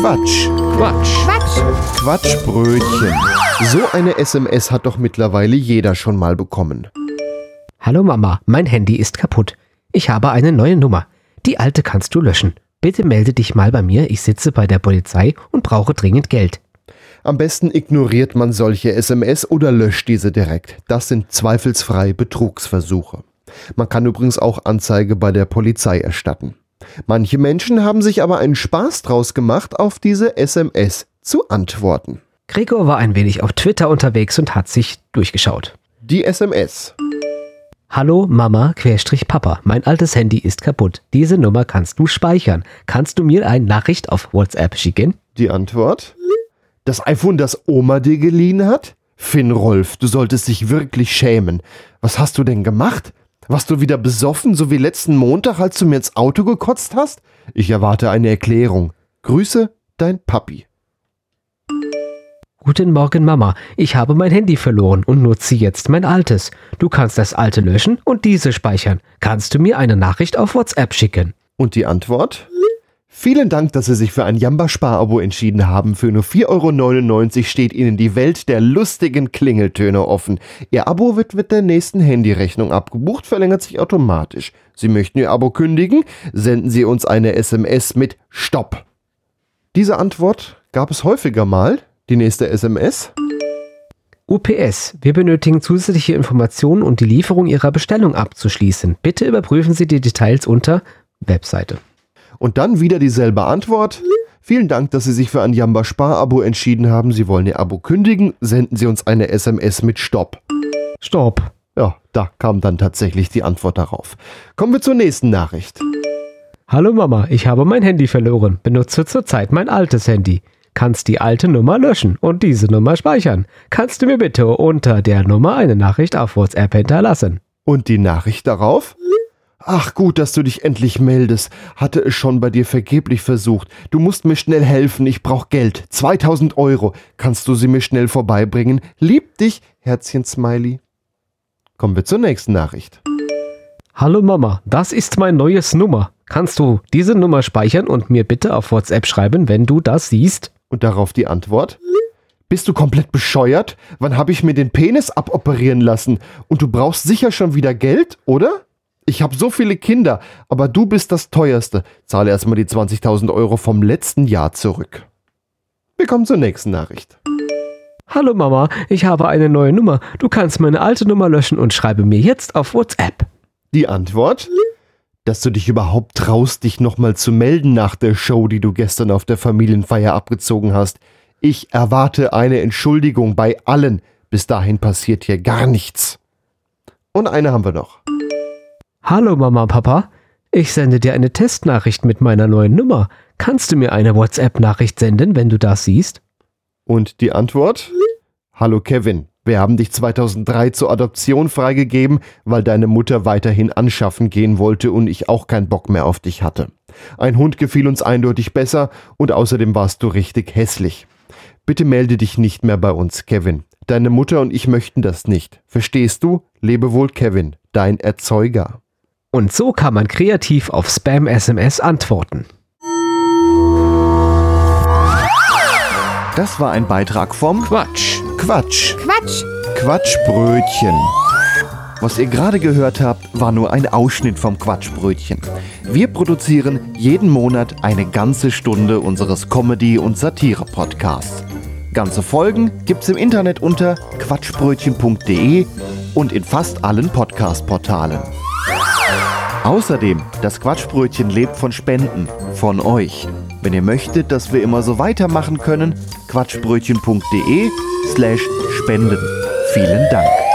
Quatsch. Quatsch. Quatsch. Quatschbrötchen. So eine SMS hat doch mittlerweile jeder schon mal bekommen. Hallo Mama, mein Handy ist kaputt. Ich habe eine neue Nummer. Die alte kannst du löschen. Bitte melde dich mal bei mir, ich sitze bei der Polizei und brauche dringend Geld. Am besten ignoriert man solche SMS oder löscht diese direkt. Das sind zweifelsfrei Betrugsversuche. Man kann übrigens auch Anzeige bei der Polizei erstatten. Manche Menschen haben sich aber einen Spaß draus gemacht, auf diese SMS zu antworten. Gregor war ein wenig auf Twitter unterwegs und hat sich durchgeschaut. Die SMS. Hallo Mama, Querstrich Papa, mein altes Handy ist kaputt. Diese Nummer kannst du speichern. Kannst du mir eine Nachricht auf WhatsApp schicken? Die Antwort? Das iPhone, das Oma dir geliehen hat? Finn Rolf, du solltest dich wirklich schämen. Was hast du denn gemacht? Warst du wieder besoffen, so wie letzten Montag, als du mir ins Auto gekotzt hast? Ich erwarte eine Erklärung. Grüße, dein Papi. Guten Morgen, Mama. Ich habe mein Handy verloren und nutze jetzt mein altes. Du kannst das alte löschen und diese speichern. Kannst du mir eine Nachricht auf WhatsApp schicken? Und die Antwort? Vielen Dank, dass Sie sich für ein Jamba-Spar-Abo entschieden haben. Für nur 4,99 Euro steht Ihnen die Welt der lustigen Klingeltöne offen. Ihr Abo wird mit der nächsten Handyrechnung abgebucht, verlängert sich automatisch. Sie möchten Ihr Abo kündigen? Senden Sie uns eine SMS mit Stopp. Diese Antwort gab es häufiger mal. Die nächste SMS? UPS, wir benötigen zusätzliche Informationen, um die Lieferung Ihrer Bestellung abzuschließen. Bitte überprüfen Sie die Details unter Webseite. Und dann wieder dieselbe Antwort. Vielen Dank, dass Sie sich für ein Jamba Spar-Abo entschieden haben. Sie wollen Ihr Abo kündigen. Senden Sie uns eine SMS mit Stopp. Stopp. Ja, da kam dann tatsächlich die Antwort darauf. Kommen wir zur nächsten Nachricht. Hallo Mama, ich habe mein Handy verloren. Benutze zurzeit mein altes Handy. Kannst die alte Nummer löschen und diese Nummer speichern. Kannst du mir bitte unter der Nummer eine Nachricht auf WhatsApp hinterlassen? Und die Nachricht darauf? Ach gut, dass du dich endlich meldest. Hatte es schon bei dir vergeblich versucht. Du musst mir schnell helfen. Ich brauch Geld. 2000 Euro. Kannst du sie mir schnell vorbeibringen? Lieb dich, Herzchen Smiley. Kommen wir zur nächsten Nachricht. Hallo Mama, das ist mein neues Nummer. Kannst du diese Nummer speichern und mir bitte auf WhatsApp schreiben, wenn du das siehst? Und darauf die Antwort? Bist du komplett bescheuert? Wann habe ich mir den Penis aboperieren lassen? Und du brauchst sicher schon wieder Geld, oder? Ich habe so viele Kinder, aber du bist das teuerste. Zahle erstmal die 20.000 Euro vom letzten Jahr zurück. Wir kommen zur nächsten Nachricht. Hallo Mama, ich habe eine neue Nummer. Du kannst meine alte Nummer löschen und schreibe mir jetzt auf WhatsApp. Die Antwort? Dass du dich überhaupt traust, dich nochmal zu melden nach der Show, die du gestern auf der Familienfeier abgezogen hast. Ich erwarte eine Entschuldigung bei allen. Bis dahin passiert hier gar nichts. Und eine haben wir noch. Hallo Mama, Papa. Ich sende dir eine Testnachricht mit meiner neuen Nummer. Kannst du mir eine WhatsApp-Nachricht senden, wenn du das siehst? Und die Antwort? Hallo Kevin, wir haben dich 2003 zur Adoption freigegeben, weil deine Mutter weiterhin anschaffen gehen wollte und ich auch keinen Bock mehr auf dich hatte. Ein Hund gefiel uns eindeutig besser und außerdem warst du richtig hässlich. Bitte melde dich nicht mehr bei uns, Kevin. Deine Mutter und ich möchten das nicht. Verstehst du? Lebe wohl, Kevin, dein Erzeuger. Und so kann man kreativ auf Spam-SMS antworten. Das war ein Beitrag vom Quatsch. Quatsch. Quatsch. Quatschbrötchen. Was ihr gerade gehört habt, war nur ein Ausschnitt vom Quatschbrötchen. Wir produzieren jeden Monat eine ganze Stunde unseres Comedy- und Satire-Podcasts. Ganze Folgen gibt's im Internet unter quatschbrötchen.de und in fast allen Podcast-Portalen. Außerdem, das Quatschbrötchen lebt von Spenden, von euch. Wenn ihr möchtet, dass wir immer so weitermachen können, quatschbrötchen.de slash spenden. Vielen Dank.